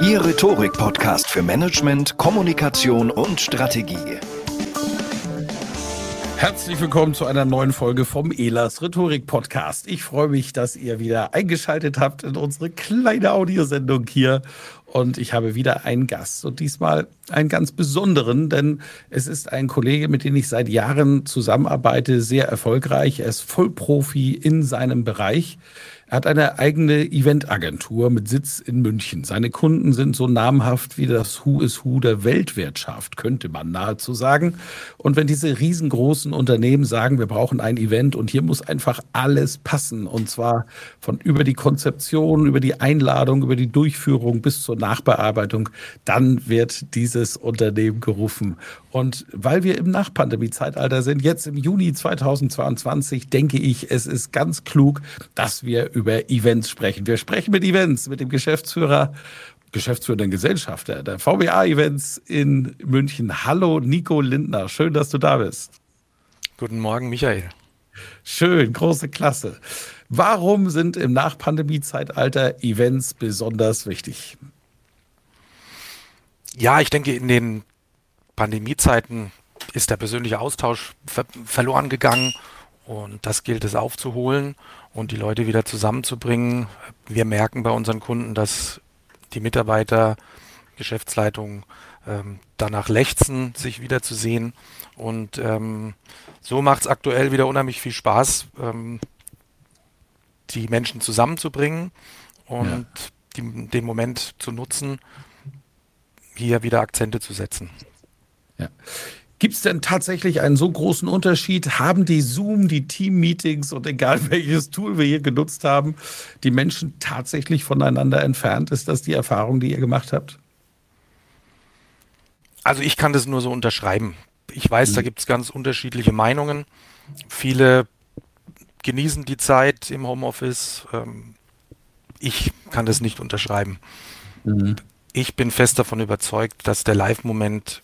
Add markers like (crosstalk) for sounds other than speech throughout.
Ihr Rhetorik-Podcast für Management, Kommunikation und Strategie. Herzlich willkommen zu einer neuen Folge vom Elas Rhetorik Podcast. Ich freue mich, dass ihr wieder eingeschaltet habt in unsere kleine Audiosendung hier. Und ich habe wieder einen Gast und diesmal einen ganz besonderen, denn es ist ein Kollege, mit dem ich seit Jahren zusammenarbeite, sehr erfolgreich. Er ist Vollprofi in seinem Bereich. Er hat eine eigene Eventagentur mit Sitz in München. Seine Kunden sind so namhaft wie das Who is Who der Weltwirtschaft, könnte man nahezu sagen. Und wenn diese riesengroßen Unternehmen sagen, wir brauchen ein Event und hier muss einfach alles passen, und zwar von über die Konzeption, über die Einladung, über die Durchführung bis zur Nachbearbeitung, dann wird dieses Unternehmen gerufen. Und weil wir im Nachpandemie-Zeitalter sind, jetzt im Juni 2022, denke ich, es ist ganz klug, dass wir über Events sprechen. Wir sprechen mit Events, mit dem Geschäftsführer, geschäftsführenden Gesellschafter der VBA-Events in München. Hallo, Nico Lindner. Schön, dass du da bist. Guten Morgen, Michael. Schön, große Klasse. Warum sind im Nachpandemie-Zeitalter Events besonders wichtig? Ja, ich denke, in den Pandemiezeiten ist der persönliche Austausch ver verloren gegangen und das gilt es aufzuholen und die Leute wieder zusammenzubringen. Wir merken bei unseren Kunden, dass die Mitarbeiter, Geschäftsleitung ähm, danach lechzen, sich wiederzusehen. Und ähm, so macht es aktuell wieder unheimlich viel Spaß, ähm, die Menschen zusammenzubringen und ja. die, den Moment zu nutzen, hier wieder Akzente zu setzen. Ja. Gibt es denn tatsächlich einen so großen Unterschied? Haben die Zoom, die Team-Meetings und egal (laughs) welches Tool wir hier genutzt haben, die Menschen tatsächlich voneinander entfernt? Ist das die Erfahrung, die ihr gemacht habt? Also ich kann das nur so unterschreiben. Ich weiß, mhm. da gibt es ganz unterschiedliche Meinungen. Viele genießen die Zeit im Homeoffice. Ähm, ich kann das nicht unterschreiben. Mhm. Ich bin fest davon überzeugt, dass der Live-Moment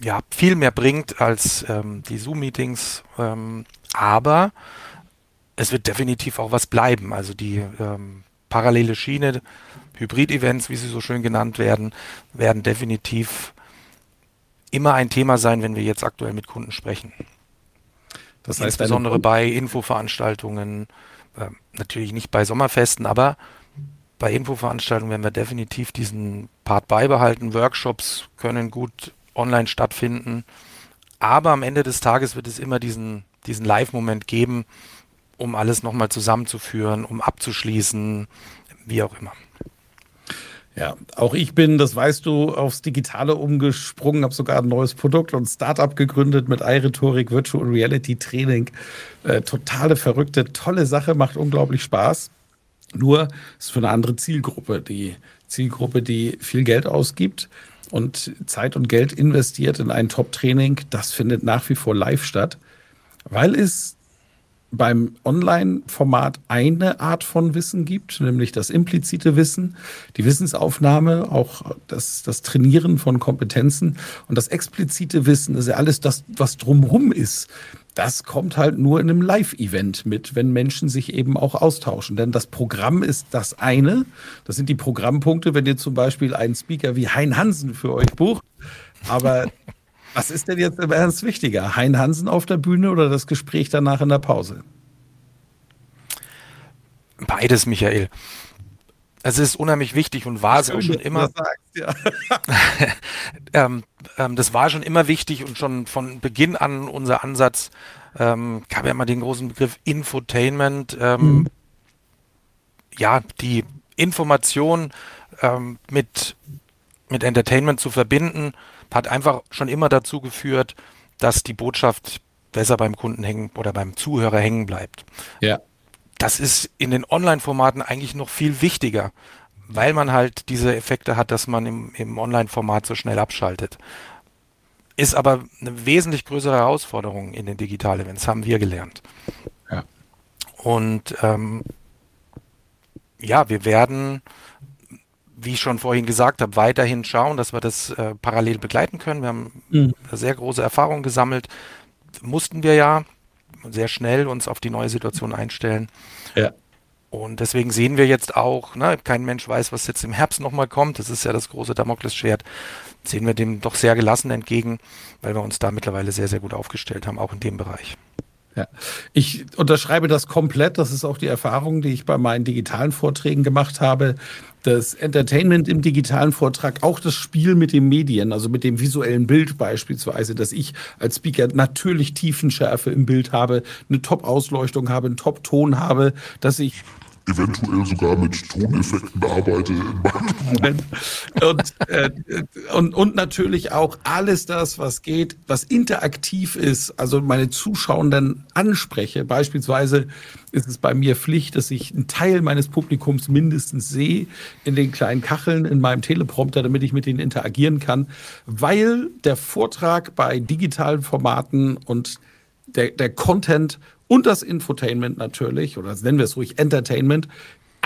ja, viel mehr bringt als ähm, die Zoom-Meetings. Ähm, aber es wird definitiv auch was bleiben. Also die ähm, parallele Schiene, Hybrid-Events, wie sie so schön genannt werden, werden definitiv immer ein Thema sein, wenn wir jetzt aktuell mit Kunden sprechen. Das heißt, Insbesondere bei Infoveranstaltungen, äh, natürlich nicht bei Sommerfesten, aber bei Infoveranstaltungen werden wir definitiv diesen Part beibehalten. Workshops können gut online stattfinden. Aber am Ende des Tages wird es immer diesen, diesen Live-Moment geben, um alles nochmal zusammenzuführen, um abzuschließen, wie auch immer. Ja, auch ich bin, das weißt du, aufs Digitale umgesprungen, habe sogar ein neues Produkt und Startup gegründet mit iRhetorik Virtual Reality Training. Äh, totale verrückte, tolle Sache, macht unglaublich Spaß. Nur ist für eine andere Zielgruppe. Die Zielgruppe, die viel Geld ausgibt, und Zeit und Geld investiert in ein Top-Training, das findet nach wie vor live statt, weil es beim Online-Format eine Art von Wissen gibt, nämlich das implizite Wissen, die Wissensaufnahme, auch das, das Trainieren von Kompetenzen. Und das explizite Wissen ist ja alles das, was drumherum ist das kommt halt nur in einem Live-Event mit, wenn Menschen sich eben auch austauschen. Denn das Programm ist das eine. Das sind die Programmpunkte, wenn ihr zum Beispiel einen Speaker wie Hein Hansen für euch bucht. Aber (laughs) was ist denn jetzt im Ernst wichtiger? Hein Hansen auf der Bühne oder das Gespräch danach in der Pause? Beides, Michael. Es ist unheimlich wichtig und war es auch schon immer. Sagst, ja. (laughs) ähm, ähm, das war schon immer wichtig und schon von Beginn an unser Ansatz ähm, gab ja immer den großen Begriff Infotainment. Ähm, mhm. Ja, die Information ähm, mit, mit Entertainment zu verbinden, hat einfach schon immer dazu geführt, dass die Botschaft besser beim Kunden hängen oder beim Zuhörer hängen bleibt. Ja. Das ist in den Online-Formaten eigentlich noch viel wichtiger, weil man halt diese Effekte hat, dass man im, im Online-Format so schnell abschaltet. Ist aber eine wesentlich größere Herausforderung in den Digital-Events, haben wir gelernt. Ja. Und ähm, ja, wir werden, wie ich schon vorhin gesagt habe, weiterhin schauen, dass wir das äh, parallel begleiten können. Wir haben mhm. sehr große Erfahrungen gesammelt. Mussten wir ja sehr schnell uns auf die neue Situation einstellen. Ja. Und deswegen sehen wir jetzt auch, ne, kein Mensch weiß, was jetzt im Herbst nochmal kommt. Das ist ja das große Damoklesschwert. Sehen wir dem doch sehr gelassen entgegen, weil wir uns da mittlerweile sehr, sehr gut aufgestellt haben, auch in dem Bereich. Ja, ich unterschreibe das komplett. Das ist auch die Erfahrung, die ich bei meinen digitalen Vorträgen gemacht habe. Das Entertainment im digitalen Vortrag, auch das Spiel mit den Medien, also mit dem visuellen Bild beispielsweise, dass ich als Speaker natürlich Tiefenschärfe im Bild habe, eine Top-Ausleuchtung habe, einen Top-Ton habe, dass ich eventuell sogar mit Toneffekten bearbeite. und, äh, und, und natürlich auch alles das, was geht, was interaktiv ist, also meine Zuschauer dann anspreche. Beispielsweise ist es bei mir Pflicht, dass ich einen Teil meines Publikums mindestens sehe in den kleinen Kacheln in meinem Teleprompter, damit ich mit denen interagieren kann, weil der Vortrag bei digitalen Formaten und der, der Content und das Infotainment natürlich, oder nennen wir es ruhig Entertainment,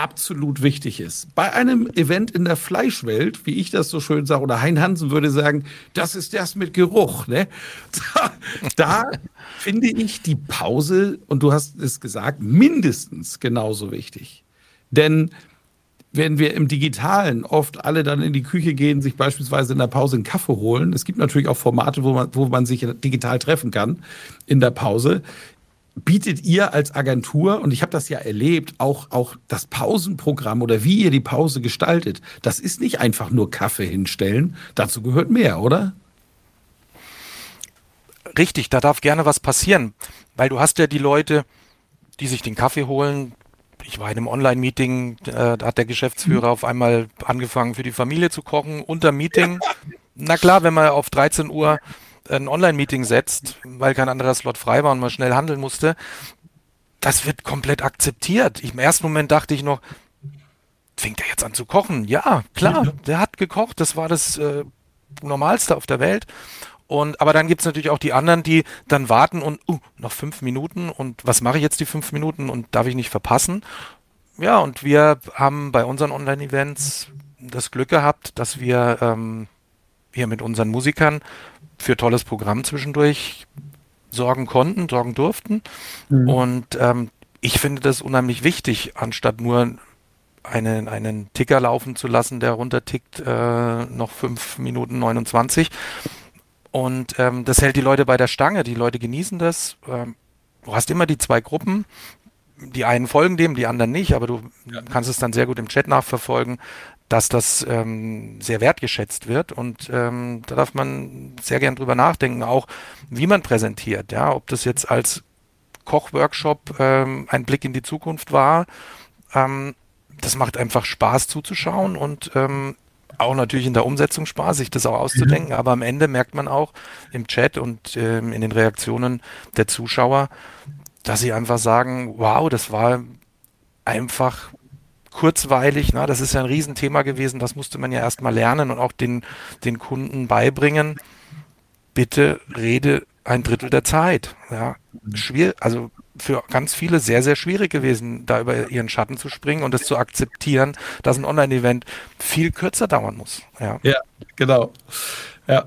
absolut wichtig ist. Bei einem Event in der Fleischwelt, wie ich das so schön sage, oder Hein Hansen würde sagen, das ist das mit Geruch. Ne? Da, (laughs) da finde ich die Pause, und du hast es gesagt, mindestens genauso wichtig. Denn wenn wir im Digitalen oft alle dann in die Küche gehen, sich beispielsweise in der Pause einen Kaffee holen, es gibt natürlich auch Formate, wo man, wo man sich digital treffen kann in der Pause, bietet ihr als Agentur, und ich habe das ja erlebt, auch, auch das Pausenprogramm oder wie ihr die Pause gestaltet, das ist nicht einfach nur Kaffee hinstellen, dazu gehört mehr, oder? Richtig, da darf gerne was passieren, weil du hast ja die Leute, die sich den Kaffee holen. Ich war in einem Online-Meeting, äh, da hat der Geschäftsführer mhm. auf einmal angefangen für die Familie zu kochen, unter Meeting. Na klar, wenn man auf 13 Uhr ein Online-Meeting setzt, weil kein anderer Slot frei war und man schnell handeln musste, das wird komplett akzeptiert. Ich, Im ersten Moment dachte ich noch, fängt er jetzt an zu kochen? Ja, klar, der hat gekocht, das war das äh, Normalste auf der Welt. Und, aber dann gibt es natürlich auch die anderen, die dann warten und uh, noch fünf Minuten und was mache ich jetzt die fünf Minuten und darf ich nicht verpassen? Ja, und wir haben bei unseren Online-Events das Glück gehabt, dass wir ähm, hier mit unseren Musikern für tolles Programm zwischendurch sorgen konnten, sorgen durften. Mhm. Und ähm, ich finde das unheimlich wichtig, anstatt nur einen, einen Ticker laufen zu lassen, der runtertickt, äh, noch 5 Minuten 29. Und ähm, das hält die Leute bei der Stange, die Leute genießen das. Ähm, du hast immer die zwei Gruppen, die einen folgen dem, die anderen nicht, aber du ja. kannst es dann sehr gut im Chat nachverfolgen dass das ähm, sehr wertgeschätzt wird und ähm, da darf man sehr gern drüber nachdenken, auch wie man präsentiert, ja, ob das jetzt als Kochworkshop ähm, ein Blick in die Zukunft war. Ähm, das macht einfach Spaß zuzuschauen und ähm, auch natürlich in der Umsetzung Spaß, sich das auch auszudenken, mhm. aber am Ende merkt man auch im Chat und ähm, in den Reaktionen der Zuschauer, dass sie einfach sagen, wow, das war einfach kurzweilig. Na, das ist ja ein Riesenthema gewesen. Das musste man ja erstmal lernen und auch den, den Kunden beibringen. Bitte rede ein Drittel der Zeit. Ja, schwierig, also für ganz viele sehr, sehr schwierig gewesen, da über ihren Schatten zu springen und es zu akzeptieren, dass ein Online-Event viel kürzer dauern muss. Ja, ja genau. Ja.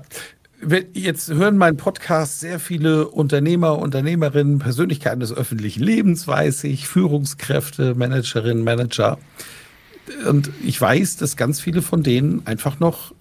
Jetzt hören meinen Podcast sehr viele Unternehmer, Unternehmerinnen, Persönlichkeiten des öffentlichen Lebens, weiß ich, Führungskräfte, Managerinnen, Manager. Und ich weiß, dass ganz viele von denen einfach noch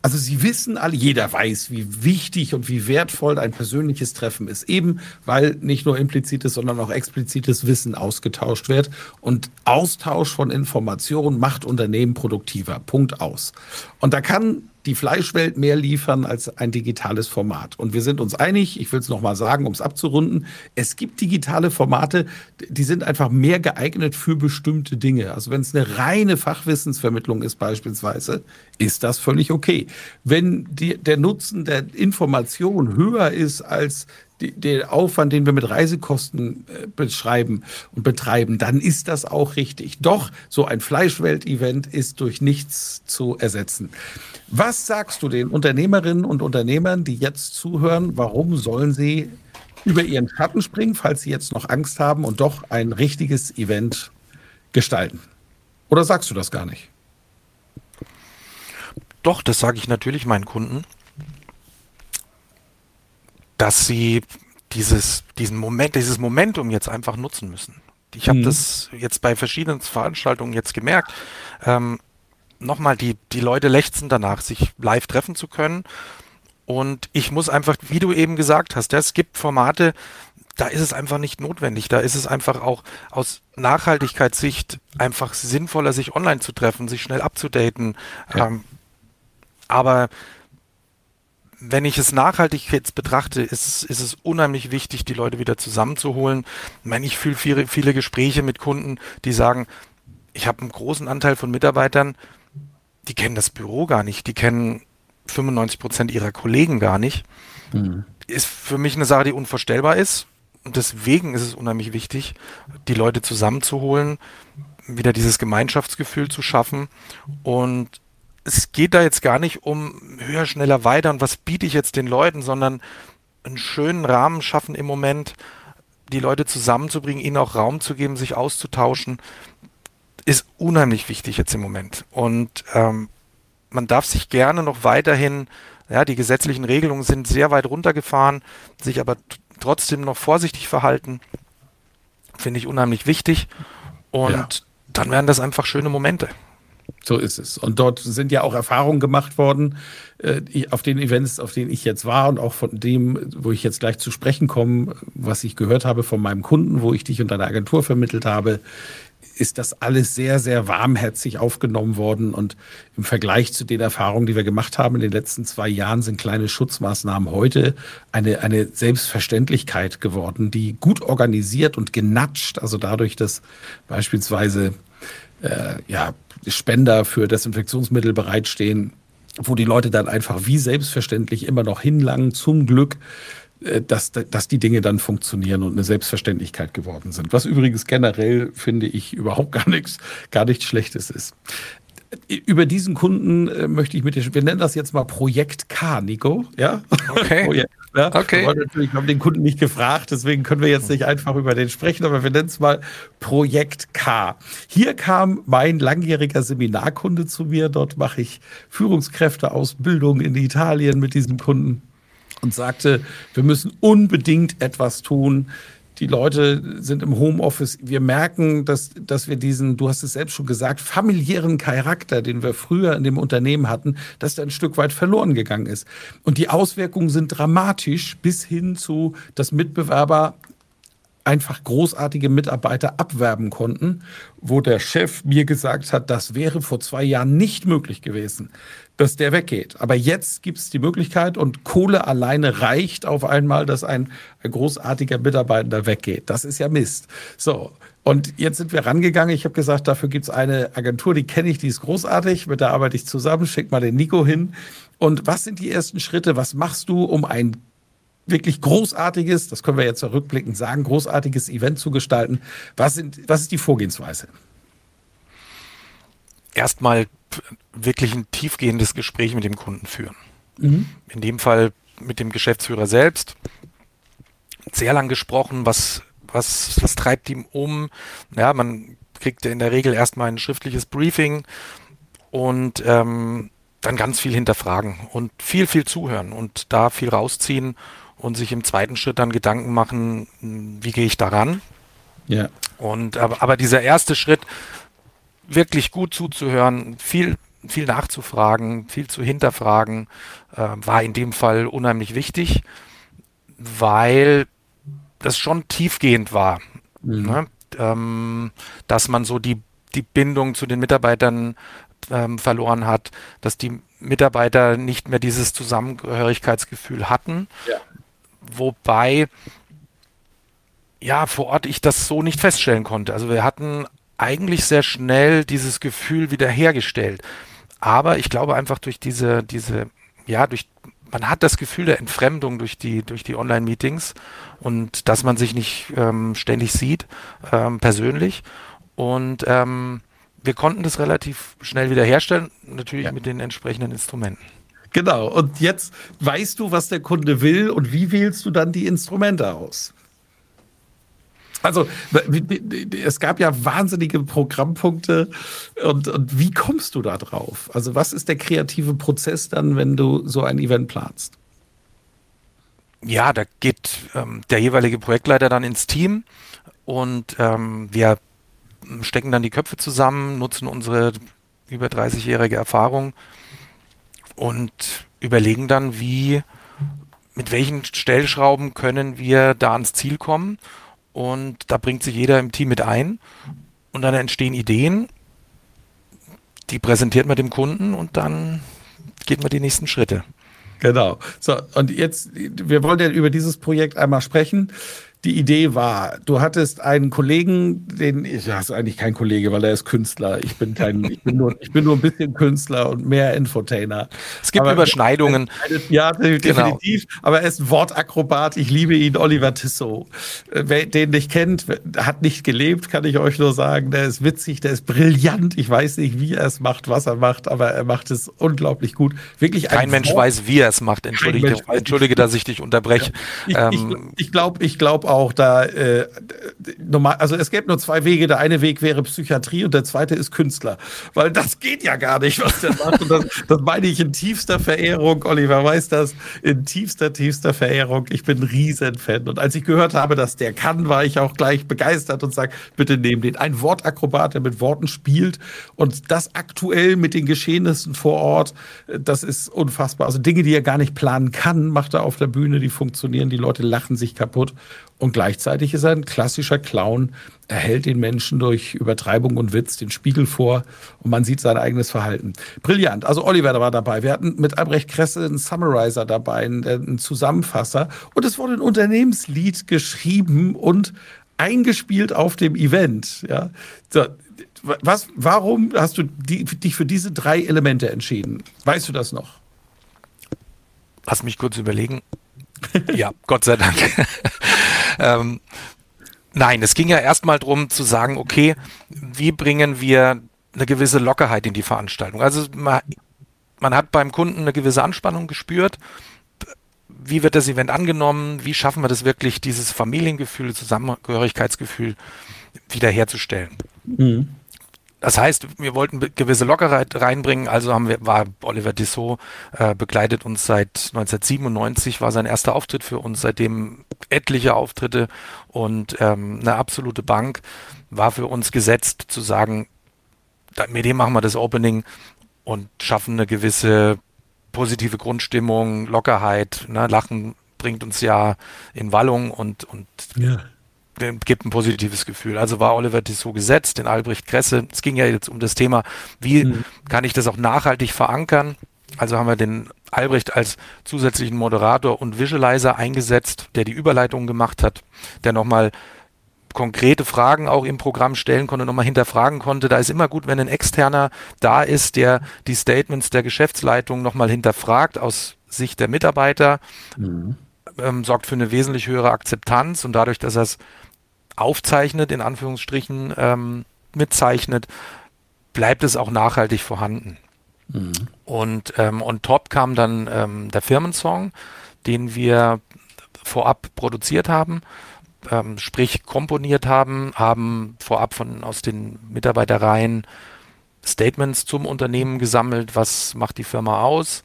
also sie wissen alle, jeder weiß, wie wichtig und wie wertvoll ein persönliches Treffen ist, eben weil nicht nur implizites, sondern auch explizites Wissen ausgetauscht wird. Und Austausch von Informationen macht Unternehmen produktiver. Punkt aus. Und da kann die Fleischwelt mehr liefern als ein digitales Format. Und wir sind uns einig, ich will es nochmal sagen, um es abzurunden, es gibt digitale Formate, die sind einfach mehr geeignet für bestimmte Dinge. Also wenn es eine reine Fachwissensvermittlung ist beispielsweise, ist das völlig okay. Wenn die, der Nutzen der Information höher ist als die, der Aufwand, den wir mit Reisekosten äh, beschreiben und betreiben, dann ist das auch richtig. Doch so ein Fleischwelt-Event ist durch nichts zu ersetzen. Was sagst du den Unternehmerinnen und Unternehmern, die jetzt zuhören, warum sollen sie über ihren Schatten springen, falls sie jetzt noch Angst haben und doch ein richtiges Event gestalten? Oder sagst du das gar nicht? Doch, das sage ich natürlich meinen Kunden dass sie dieses, diesen Moment, dieses Momentum jetzt einfach nutzen müssen. Ich habe mhm. das jetzt bei verschiedenen Veranstaltungen jetzt gemerkt. Ähm, Nochmal, die, die Leute lechzen danach, sich live treffen zu können. Und ich muss einfach, wie du eben gesagt hast, es gibt Formate, da ist es einfach nicht notwendig. Da ist es einfach auch aus Nachhaltigkeitssicht einfach sinnvoller, sich online zu treffen, sich schnell abzudaten. Ja. Ähm, aber wenn ich es nachhaltig jetzt betrachte, ist, ist es unheimlich wichtig, die Leute wieder zusammenzuholen. Ich meine, ich fühle viele, viele Gespräche mit Kunden, die sagen, ich habe einen großen Anteil von Mitarbeitern, die kennen das Büro gar nicht, die kennen 95 Prozent ihrer Kollegen gar nicht. Mhm. Ist für mich eine Sache, die unvorstellbar ist. Und deswegen ist es unheimlich wichtig, die Leute zusammenzuholen, wieder dieses Gemeinschaftsgefühl zu schaffen und es geht da jetzt gar nicht um höher, schneller, weiter und was biete ich jetzt den Leuten, sondern einen schönen Rahmen schaffen im Moment, die Leute zusammenzubringen, ihnen auch Raum zu geben, sich auszutauschen, ist unheimlich wichtig jetzt im Moment. Und ähm, man darf sich gerne noch weiterhin, ja, die gesetzlichen Regelungen sind sehr weit runtergefahren, sich aber trotzdem noch vorsichtig verhalten, finde ich unheimlich wichtig. Und ja. dann werden das einfach schöne Momente. So ist es. Und dort sind ja auch Erfahrungen gemacht worden äh, auf den Events, auf denen ich jetzt war und auch von dem, wo ich jetzt gleich zu sprechen komme, was ich gehört habe von meinem Kunden, wo ich dich und deine Agentur vermittelt habe, ist das alles sehr, sehr warmherzig aufgenommen worden. Und im Vergleich zu den Erfahrungen, die wir gemacht haben in den letzten zwei Jahren, sind kleine Schutzmaßnahmen heute eine, eine Selbstverständlichkeit geworden, die gut organisiert und genatscht, also dadurch, dass beispielsweise äh, ja, Spender für Desinfektionsmittel bereitstehen, wo die Leute dann einfach wie selbstverständlich immer noch hinlangen, zum Glück, äh, dass, dass die Dinge dann funktionieren und eine Selbstverständlichkeit geworden sind. Was übrigens generell, finde ich, überhaupt gar nichts, gar nichts Schlechtes ist. Über diesen Kunden äh, möchte ich mit dir, wir nennen das jetzt mal Projekt K, Nico, ja? Okay. (laughs) Projekt ja? Okay. Wir, natürlich, haben den Kunden nicht gefragt, deswegen können wir jetzt nicht einfach über den sprechen, aber wir nennen es mal Projekt K. Hier kam mein langjähriger Seminarkunde zu mir. Dort mache ich Führungskräfteausbildung in Italien mit diesem Kunden und sagte, wir müssen unbedingt etwas tun, die Leute sind im Homeoffice. Wir merken, dass, dass wir diesen, du hast es selbst schon gesagt, familiären Charakter, den wir früher in dem Unternehmen hatten, dass der ein Stück weit verloren gegangen ist. Und die Auswirkungen sind dramatisch bis hin zu, dass Mitbewerber einfach großartige Mitarbeiter abwerben konnten, wo der Chef mir gesagt hat, das wäre vor zwei Jahren nicht möglich gewesen dass der weggeht. Aber jetzt gibt es die Möglichkeit und Kohle alleine reicht auf einmal, dass ein, ein großartiger Mitarbeiter weggeht. Das ist ja Mist. So. Und jetzt sind wir rangegangen. Ich habe gesagt, dafür gibt es eine Agentur, die kenne ich, die ist großartig. Mit der arbeite ich zusammen. Schick mal den Nico hin. Und was sind die ersten Schritte? Was machst du, um ein wirklich großartiges, das können wir jetzt rückblickend sagen, großartiges Event zu gestalten? Was, sind, was ist die Vorgehensweise? Erstmal wirklich ein tiefgehendes Gespräch mit dem Kunden führen. Mhm. In dem Fall mit dem Geschäftsführer selbst. Sehr lang gesprochen, was, was, was treibt ihm um? Ja, man kriegt in der Regel erstmal ein schriftliches Briefing und ähm, dann ganz viel hinterfragen und viel, viel zuhören und da viel rausziehen und sich im zweiten Schritt dann Gedanken machen, wie gehe ich daran? Ja. Und aber, aber dieser erste Schritt, wirklich gut zuzuhören, viel, viel nachzufragen, viel zu hinterfragen, äh, war in dem Fall unheimlich wichtig, weil das schon tiefgehend war. Mhm. Ne? Ähm, dass man so die, die Bindung zu den Mitarbeitern ähm, verloren hat, dass die Mitarbeiter nicht mehr dieses Zusammengehörigkeitsgefühl hatten. Ja. Wobei, ja, vor Ort ich das so nicht feststellen konnte. Also wir hatten eigentlich sehr schnell dieses Gefühl wiederhergestellt. Aber ich glaube einfach durch diese, diese, ja, durch, man hat das Gefühl der Entfremdung durch die, durch die Online-Meetings und dass man sich nicht ähm, ständig sieht, ähm, persönlich. Und ähm, wir konnten das relativ schnell wiederherstellen, natürlich ja. mit den entsprechenden Instrumenten. Genau. Und jetzt weißt du, was der Kunde will und wie wählst du dann die Instrumente aus? Also es gab ja wahnsinnige Programmpunkte und, und, wie kommst du da drauf? Also was ist der kreative Prozess dann, wenn du so ein Event planst? Ja, da geht ähm, der jeweilige Projektleiter dann ins Team und ähm, wir stecken dann die Köpfe zusammen, nutzen unsere über 30-jährige Erfahrung und überlegen dann, wie, mit welchen Stellschrauben können wir da ans Ziel kommen. Und da bringt sich jeder im Team mit ein. Und dann entstehen Ideen, die präsentiert man dem Kunden und dann geht man die nächsten Schritte. Genau. So, und jetzt, wir wollen ja über dieses Projekt einmal sprechen die Idee war, du hattest einen Kollegen, den ich ja, ist eigentlich kein Kollege, weil er ist Künstler. Ich bin kein, (laughs) ich bin nur, ich bin nur ein bisschen Künstler und mehr Infotainer. Es gibt aber Überschneidungen. (laughs) Ja, definitiv. Genau. Aber er ist ein Wortakrobat. Ich liebe ihn, Oliver Tissot. Äh, wer den nicht kennt, hat nicht gelebt, kann ich euch nur sagen. Der ist witzig, der ist brillant. Ich weiß nicht, wie er es macht, was er macht, aber er macht es unglaublich gut. Wirklich kein Mensch Wort. weiß, wie er es macht. Entschuldige, entschuldige, dass ich dich unterbreche. Ja. Ich, ähm, ich glaube, ich glaube, auch da äh, normal, also es gäbe nur zwei Wege. Der eine Weg wäre Psychiatrie und der zweite ist Künstler. Weil das geht ja gar nicht, was der macht. Und das, das meine ich in tiefster Verehrung. Oliver weiß das. In tiefster, tiefster Verehrung. Ich bin ein Riesenfan. Und als ich gehört habe, dass der kann, war ich auch gleich begeistert und sage, bitte nehmen den. Ein Wortakrobat, der mit Worten spielt und das aktuell mit den Geschehnissen vor Ort, das ist unfassbar. Also Dinge, die er gar nicht planen kann, macht er auf der Bühne, die funktionieren, die Leute lachen sich kaputt. Und gleichzeitig ist er ein klassischer Clown. Er hält den Menschen durch Übertreibung und Witz den Spiegel vor und man sieht sein eigenes Verhalten. Brillant. Also Oliver war dabei. Wir hatten mit Albrecht Kresse einen Summarizer dabei, einen Zusammenfasser. Und es wurde ein Unternehmenslied geschrieben und eingespielt auf dem Event. Ja. So, was, warum hast du die, dich für diese drei Elemente entschieden? Weißt du das noch? Lass mich kurz überlegen. ja, Gott sei Dank. (laughs) ähm, nein, es ging ja erstmal darum zu sagen, okay, wie bringen wir eine gewisse Lockerheit in die Veranstaltung? Also man, man hat beim Kunden eine gewisse Anspannung gespürt. Wie wird das Event angenommen? Wie schaffen wir das wirklich, dieses Familiengefühl, Zusammengehörigkeitsgefühl wiederherzustellen? Mhm. Das heißt, wir wollten gewisse Lockerheit reinbringen, also haben wir, war Oliver Dissot, äh, begleitet uns seit 1997, war sein erster Auftritt für uns, seitdem etliche Auftritte und ähm, eine absolute Bank war für uns gesetzt zu sagen, mit dem machen wir das Opening und schaffen eine gewisse positive Grundstimmung, Lockerheit, ne? Lachen bringt uns ja in Wallung und, und ja gibt ein positives Gefühl. Also war Oliver Tissot gesetzt, den Albrecht Kresse. Es ging ja jetzt um das Thema, wie mhm. kann ich das auch nachhaltig verankern? Also haben wir den Albrecht als zusätzlichen Moderator und Visualizer eingesetzt, der die Überleitung gemacht hat, der nochmal konkrete Fragen auch im Programm stellen konnte, nochmal hinterfragen konnte. Da ist immer gut, wenn ein Externer da ist, der die Statements der Geschäftsleitung nochmal hinterfragt aus Sicht der Mitarbeiter, mhm. ähm, sorgt für eine wesentlich höhere Akzeptanz und dadurch, dass er es aufzeichnet, in Anführungsstrichen ähm, mitzeichnet, bleibt es auch nachhaltig vorhanden. Mhm. Und ähm, on top kam dann ähm, der Firmensong, den wir vorab produziert haben, ähm, sprich komponiert haben, haben vorab von aus den Mitarbeitereien Statements zum Unternehmen gesammelt, was macht die Firma aus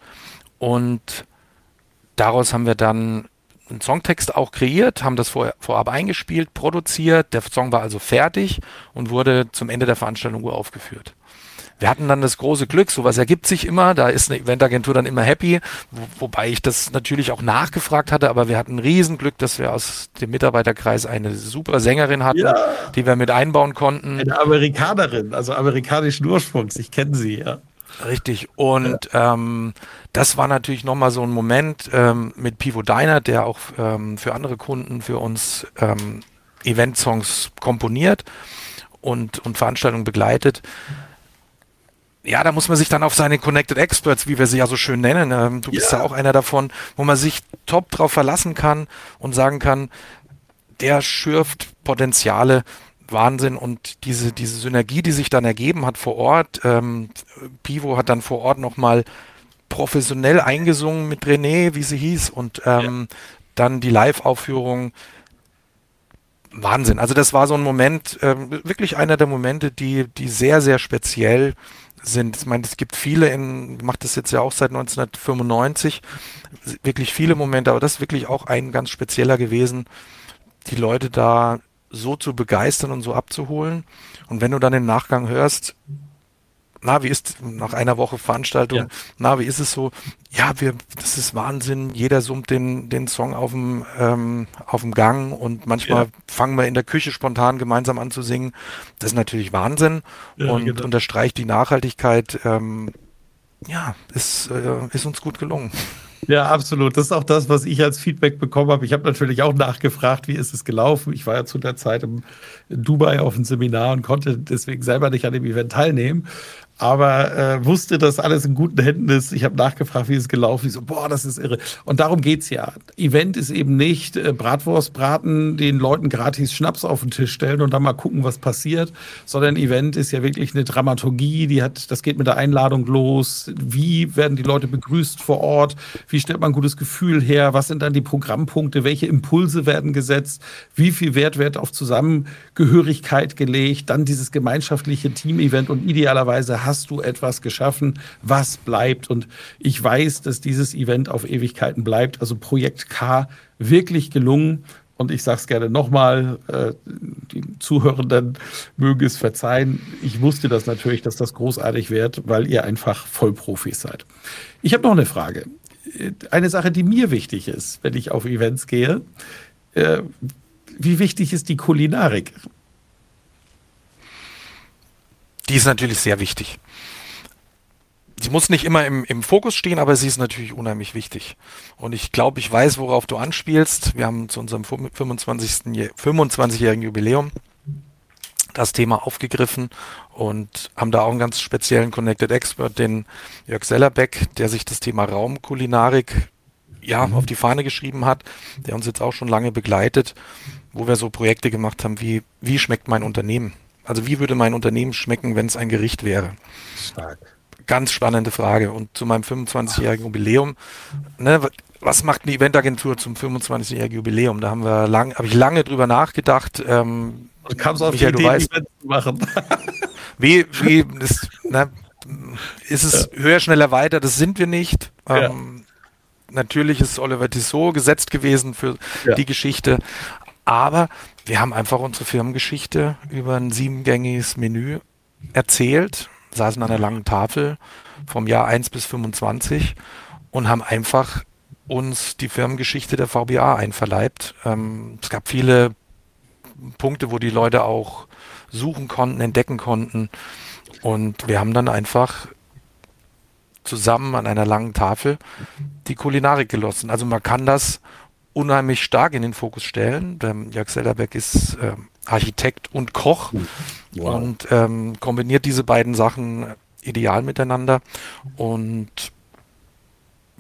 und daraus haben wir dann einen Songtext auch kreiert, haben das vor, vorab eingespielt, produziert. Der Song war also fertig und wurde zum Ende der Veranstaltung uraufgeführt. Wir hatten dann das große Glück, sowas ergibt sich immer, da ist eine Eventagentur dann immer happy, wo, wobei ich das natürlich auch nachgefragt hatte, aber wir hatten Riesenglück, dass wir aus dem Mitarbeiterkreis eine super Sängerin hatten, ja. die wir mit einbauen konnten. Eine Amerikanerin, also amerikanischen Ursprungs, ich kenne sie, ja. Richtig. Und ja. ähm, das war natürlich nochmal so ein Moment ähm, mit Pivo Diner, der auch ähm, für andere Kunden für uns ähm, Event-Songs komponiert und, und Veranstaltungen begleitet. Ja, da muss man sich dann auf seine Connected Experts, wie wir sie ja so schön nennen, ähm, du bist ja. ja auch einer davon, wo man sich top drauf verlassen kann und sagen kann, der schürft Potenziale, Wahnsinn und diese, diese Synergie, die sich dann ergeben hat vor Ort. Ähm, Pivo hat dann vor Ort nochmal professionell eingesungen mit René, wie sie hieß, und ähm, ja. dann die Live-Aufführung. Wahnsinn. Also das war so ein Moment, äh, wirklich einer der Momente, die, die sehr, sehr speziell sind. Ich meine, es gibt viele in, macht das jetzt ja auch seit 1995, wirklich viele Momente, aber das ist wirklich auch ein ganz spezieller gewesen, die Leute da so zu begeistern und so abzuholen. Und wenn du dann im Nachgang hörst, na, wie ist nach einer Woche Veranstaltung, ja. na, wie ist es so? Ja, wir, das ist Wahnsinn. Jeder summt den, den Song auf dem, ähm, auf dem Gang und manchmal ja. fangen wir in der Küche spontan gemeinsam an zu singen. Das ist natürlich Wahnsinn ja, und genau. unterstreicht die Nachhaltigkeit. Ähm, ja, ist, äh, ist uns gut gelungen. Ja, absolut. Das ist auch das, was ich als Feedback bekommen habe. Ich habe natürlich auch nachgefragt, wie ist es gelaufen. Ich war ja zu der Zeit im, in Dubai auf einem Seminar und konnte deswegen selber nicht an dem Event teilnehmen aber äh, wusste, dass alles in guten Händen ist. Ich habe nachgefragt, wie es gelaufen ist. So, boah, das ist irre. Und darum geht's ja. Event ist eben nicht äh, Bratwurst braten, den Leuten gratis Schnaps auf den Tisch stellen und dann mal gucken, was passiert, sondern Event ist ja wirklich eine Dramaturgie, die hat, das geht mit der Einladung los. Wie werden die Leute begrüßt vor Ort? Wie stellt man ein gutes Gefühl her? Was sind dann die Programmpunkte? Welche Impulse werden gesetzt? Wie viel Wert wird auf Zusammengehörigkeit gelegt? Dann dieses gemeinschaftliche Team-Event und idealerweise hast du etwas geschaffen, was bleibt. Und ich weiß, dass dieses Event auf Ewigkeiten bleibt. Also Projekt K wirklich gelungen. Und ich sage es gerne nochmal, äh, die Zuhörenden mögen es verzeihen. Ich wusste das natürlich, dass das großartig wird, weil ihr einfach Vollprofis seid. Ich habe noch eine Frage. Eine Sache, die mir wichtig ist, wenn ich auf Events gehe. Äh, wie wichtig ist die Kulinarik? Die ist natürlich sehr wichtig. Sie muss nicht immer im, im Fokus stehen, aber sie ist natürlich unheimlich wichtig. Und ich glaube, ich weiß, worauf du anspielst. Wir haben zu unserem 25. 25-jährigen Jubiläum das Thema aufgegriffen und haben da auch einen ganz speziellen Connected Expert, den Jörg Sellerbeck, der sich das Thema Raumkulinarik ja, mhm. auf die Fahne geschrieben hat, der uns jetzt auch schon lange begleitet, wo wir so Projekte gemacht haben wie, wie schmeckt mein Unternehmen? Also wie würde mein Unternehmen schmecken, wenn es ein Gericht wäre? Stark. Ganz spannende Frage. Und zu meinem 25-jährigen Jubiläum, ne, was macht eine Eventagentur zum 25-jährigen Jubiläum? Da haben wir lang, habe ich lange drüber nachgedacht. Ähm, Kam es auf Michael, die Idee, weißt, Events zu machen? (laughs) wie, wie ist, ne, ist es ja. höher, schneller, weiter? Das sind wir nicht. Ähm, Natürlich ist Oliver Tissot gesetzt gewesen für ja. die Geschichte, aber wir haben einfach unsere Firmengeschichte über ein siebengängiges Menü erzählt, saßen an einer langen Tafel vom Jahr 1 bis 25 und haben einfach uns die Firmengeschichte der VBA einverleibt. Ähm, es gab viele Punkte, wo die Leute auch suchen konnten, entdecken konnten. Und wir haben dann einfach zusammen an einer langen Tafel die Kulinarik gelossen. Also man kann das unheimlich stark in den Fokus stellen. Der Jörg Sellerbeck ist äh, Architekt und Koch wow. und ähm, kombiniert diese beiden Sachen ideal miteinander. Und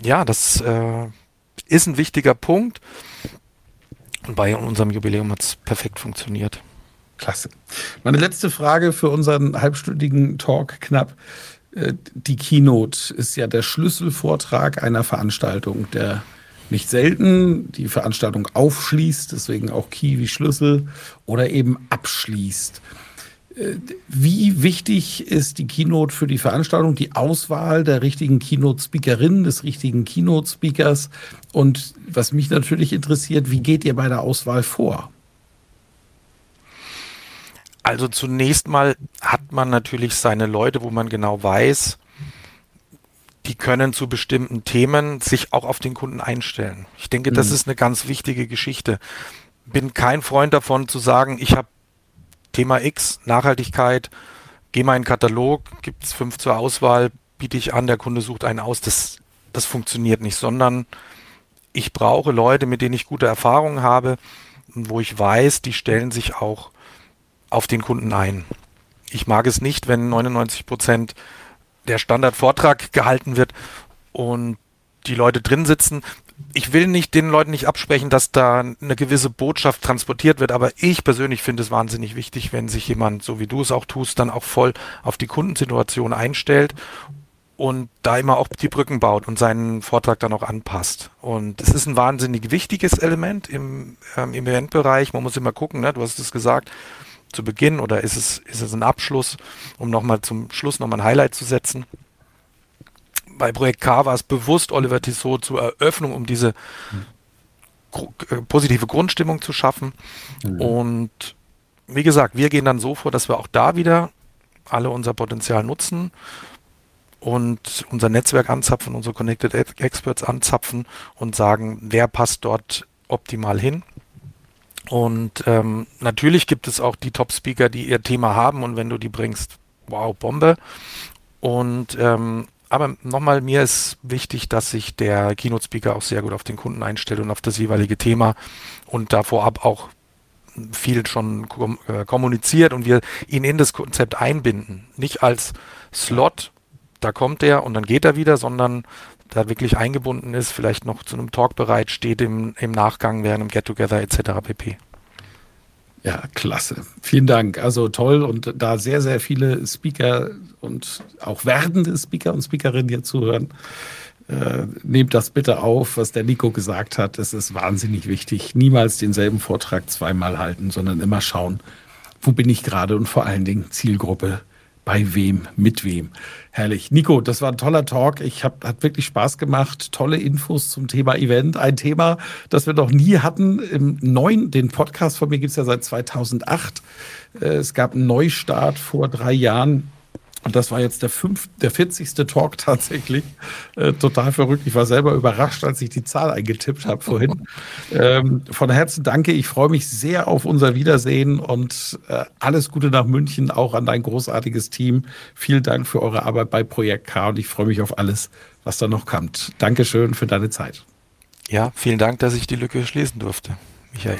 ja, das äh, ist ein wichtiger Punkt. Und bei unserem Jubiläum hat es perfekt funktioniert. Klasse. Meine letzte Frage für unseren halbstündigen Talk knapp. Äh, die Keynote ist ja der Schlüsselvortrag einer Veranstaltung, der nicht selten die Veranstaltung aufschließt, deswegen auch Key wie Schlüssel, oder eben abschließt. Wie wichtig ist die Keynote für die Veranstaltung, die Auswahl der richtigen Keynote-Speakerin, des richtigen Keynote-Speakers? Und was mich natürlich interessiert, wie geht ihr bei der Auswahl vor? Also zunächst mal hat man natürlich seine Leute, wo man genau weiß, die können zu bestimmten Themen sich auch auf den Kunden einstellen. Ich denke, das mhm. ist eine ganz wichtige Geschichte. Bin kein Freund davon zu sagen, ich habe Thema X, Nachhaltigkeit, geh mal in den Katalog, gibt es fünf zur Auswahl, biete ich an, der Kunde sucht einen aus. Das, das funktioniert nicht, sondern ich brauche Leute, mit denen ich gute Erfahrungen habe, wo ich weiß, die stellen sich auch auf den Kunden ein. Ich mag es nicht, wenn 99 Prozent der Standardvortrag gehalten wird und die Leute drin sitzen. Ich will nicht den Leuten nicht absprechen, dass da eine gewisse Botschaft transportiert wird, aber ich persönlich finde es wahnsinnig wichtig, wenn sich jemand, so wie du es auch tust, dann auch voll auf die Kundensituation einstellt und da immer auch die Brücken baut und seinen Vortrag dann auch anpasst. Und es ist ein wahnsinnig wichtiges Element im, ähm, im Eventbereich. Man muss immer gucken, ne? du hast es gesagt, zu Beginn oder ist es, ist es ein Abschluss, um nochmal zum Schluss nochmal ein Highlight zu setzen. Bei Projekt K war es bewusst Oliver Tissot zur Eröffnung, um diese äh, positive Grundstimmung zu schaffen. Mhm. Und wie gesagt, wir gehen dann so vor, dass wir auch da wieder alle unser Potenzial nutzen und unser Netzwerk anzapfen, unsere Connected Experts anzapfen und sagen, wer passt dort optimal hin. Und ähm, natürlich gibt es auch die Top-Speaker, die ihr Thema haben und wenn du die bringst, wow, Bombe. Und ähm, aber nochmal, mir ist wichtig, dass sich der Keynote-Speaker auch sehr gut auf den Kunden einstellt und auf das jeweilige Thema und da vorab auch viel schon kom äh, kommuniziert und wir ihn in das Konzept einbinden. Nicht als Slot, da kommt er und dann geht er wieder, sondern da wirklich eingebunden ist, vielleicht noch zu einem Talk bereit steht im, im Nachgang während einem Get-Together etc. pp. Ja, klasse. Vielen Dank. Also toll und da sehr, sehr viele Speaker und auch werdende Speaker und Speakerinnen hier zuhören. Äh, nehmt das bitte auf, was der Nico gesagt hat. Es ist wahnsinnig wichtig. Niemals denselben Vortrag zweimal halten, sondern immer schauen, wo bin ich gerade und vor allen Dingen Zielgruppe bei wem, mit wem. Herrlich. Nico, das war ein toller Talk. Ich hab, hat wirklich Spaß gemacht. Tolle Infos zum Thema Event. Ein Thema, das wir noch nie hatten. Im neuen, den Podcast von mir gibt's ja seit 2008. Äh, es gab einen Neustart vor drei Jahren und das war jetzt der, fünf, der 40. Talk tatsächlich. Äh, total verrückt. Ich war selber überrascht, als ich die Zahl eingetippt habe vorhin. (laughs) ähm, von Herzen danke. Ich freue mich sehr auf unser Wiedersehen und äh, alles Gute nach München, auch an dein großartiges Team. Vielen Dank für eure Arbeit bei Projekt K und ich freue mich auf alles, was da noch kommt. Dankeschön für deine Zeit. Ja, vielen Dank, dass ich die Lücke schließen durfte, Michael.